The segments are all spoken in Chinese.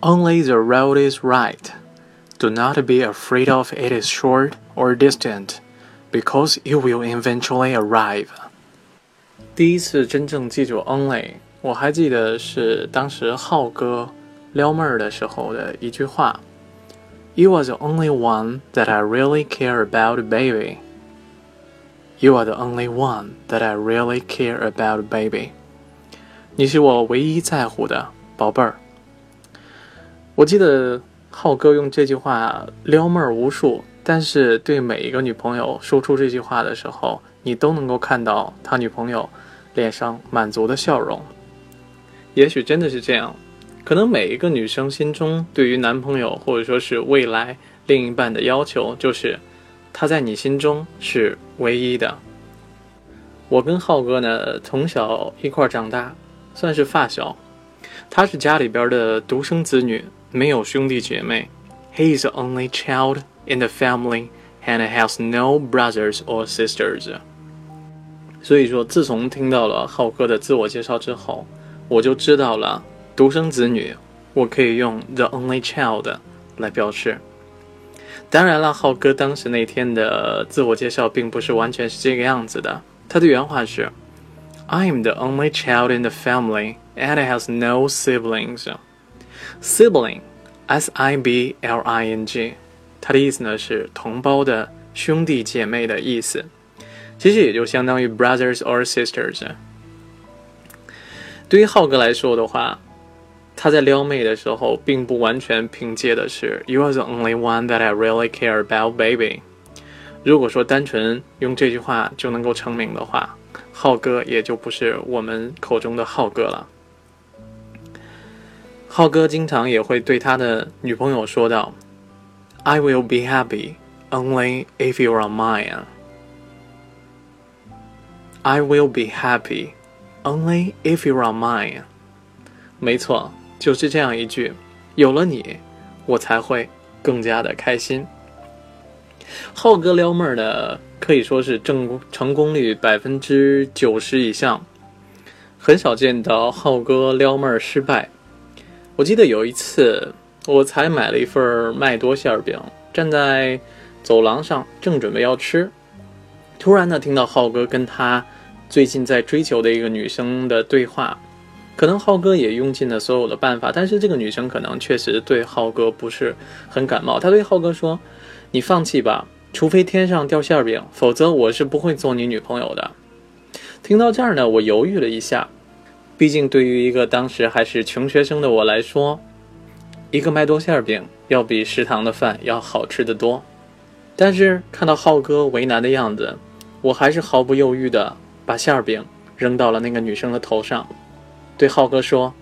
Only the road is right. Do not be afraid of it is short or distant, because you will eventually arrive. 第一次真正记住 only，我还记得是当时浩哥撩妹儿的时候的一句话。You are the only one that I really care about, baby. You are the only one that I really care about, baby. 你是我唯一在乎的宝贝儿。 我记得浩哥用这句话撩妹儿无数，但是对每一个女朋友说出这句话的时候，你都能够看到他女朋友脸上满足的笑容。也许真的是这样。可能每一个女生心中对于男朋友或者说是未来另一半的要求，就是他在你心中是唯一的。我跟浩哥呢，从小一块长大，算是发小。他是家里边的独生子女，没有兄弟姐妹。He is the only child in the family and has no brothers or sisters。所以说，自从听到了浩哥的自我介绍之后，我就知道了。独生子女，我可以用 the only child 来表示。当然了，浩哥当时那天的自我介绍并不是完全是这个样子的。他的原话是：“I am the only child in the family and has no siblings.” Sibling, S-I-B-L-I-N-G，它的意思呢是同胞的兄弟姐妹的意思，其实也就相当于 brothers or sisters。对于浩哥来说的话。他在撩妹的时候，并不完全凭借的是 "You are the only one that I really care about, baby"。如果说单纯用这句话就能够成名的话，浩哥也就不是我们口中的浩哥了。浩哥经常也会对他的女朋友说道："I will be happy only if you are mine." I will be happy only if you are mine. 没错。就是这样一句，有了你，我才会更加的开心。浩哥撩妹儿呢，可以说是正成功率百分之九十以上，很少见到浩哥撩妹失败。我记得有一次，我才买了一份麦多馅饼，站在走廊上，正准备要吃，突然呢，听到浩哥跟他最近在追求的一个女生的对话。可能浩哥也用尽了所有的办法，但是这个女生可能确实对浩哥不是很感冒。她对浩哥说：“你放弃吧，除非天上掉馅饼，否则我是不会做你女朋友的。”听到这儿呢，我犹豫了一下，毕竟对于一个当时还是穷学生的我来说，一个麦多馅饼要比食堂的饭要好吃得多。但是看到浩哥为难的样子，我还是毫不犹豫地把馅饼扔到了那个女生的头上。对浩哥说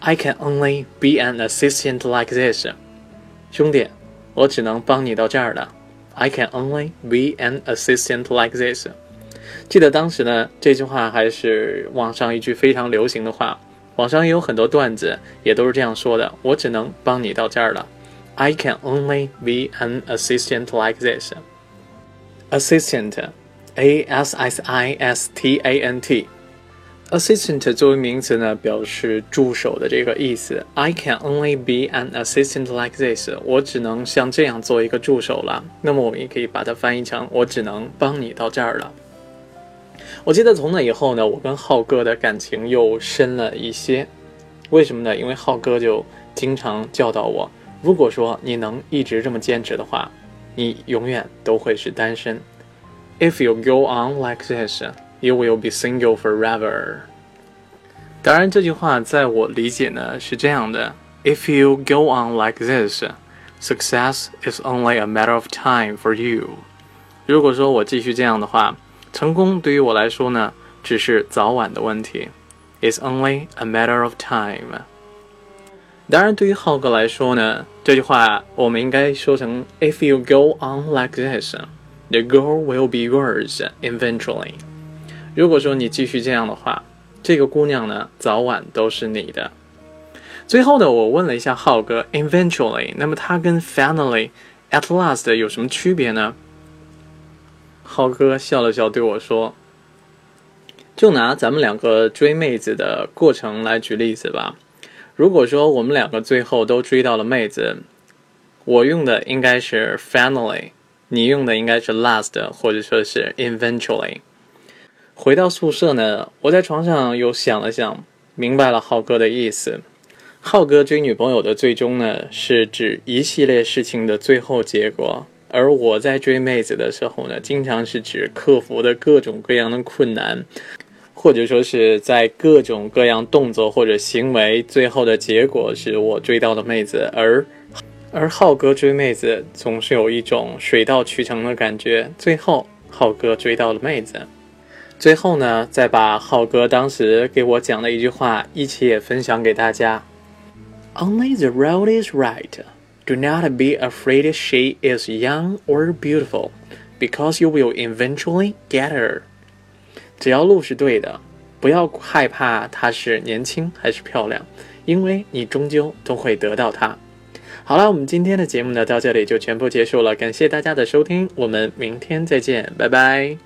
：“I can only be an assistant like this，兄弟，我只能帮你到这儿了。I can only be an assistant like this。记得当时呢，这句话还是网上一句非常流行的话，网上也有很多段子，也都是这样说的。我只能帮你到这儿了。I can only be an assistant like this。Assistant，A S S I S T A N T。Assistant 作为名词呢，表示助手的这个意思。I can only be an assistant like this。我只能像这样做一个助手了。那么我们也可以把它翻译成我只能帮你到这儿了。我记得从那以后呢，我跟浩哥的感情又深了一些。为什么呢？因为浩哥就经常教导我，如果说你能一直这么坚持的话，你永远都会是单身。If you go on like this。You will be single forever。当然，这句话在我理解呢是这样的：If you go on like this, success is only a matter of time for you。如果说我继续这样的话，成功对于我来说呢，只是早晚的问题。It's only a matter of time。当然，对于浩哥来说呢，这句话我们应该说成：If you go on like this, the girl will be yours eventually。如果说你继续这样的话，这个姑娘呢，早晚都是你的。最后呢，我问了一下浩哥，eventually，那么它跟 finally，at last 有什么区别呢？浩哥笑了笑对我说：“就拿咱们两个追妹子的过程来举例子吧。如果说我们两个最后都追到了妹子，我用的应该是 finally，你用的应该是 last，或者说是 eventually。回到宿舍呢，我在床上又想了想，明白了浩哥的意思。浩哥追女朋友的最终呢，是指一系列事情的最后结果。而我在追妹子的时候呢，经常是指克服的各种各样的困难，或者说是在各种各样动作或者行为，最后的结果是我追到了妹子。而而浩哥追妹子总是有一种水到渠成的感觉，最后浩哥追到了妹子。最后呢，再把浩哥当时给我讲的一句话一起也分享给大家：Only the road is right。Do not be afraid she is young or beautiful, because you will eventually get her. 只要路是对的，不要害怕她是年轻还是漂亮，因为你终究都会得到她。好了，我们今天的节目呢到这里就全部结束了，感谢大家的收听，我们明天再见，拜拜。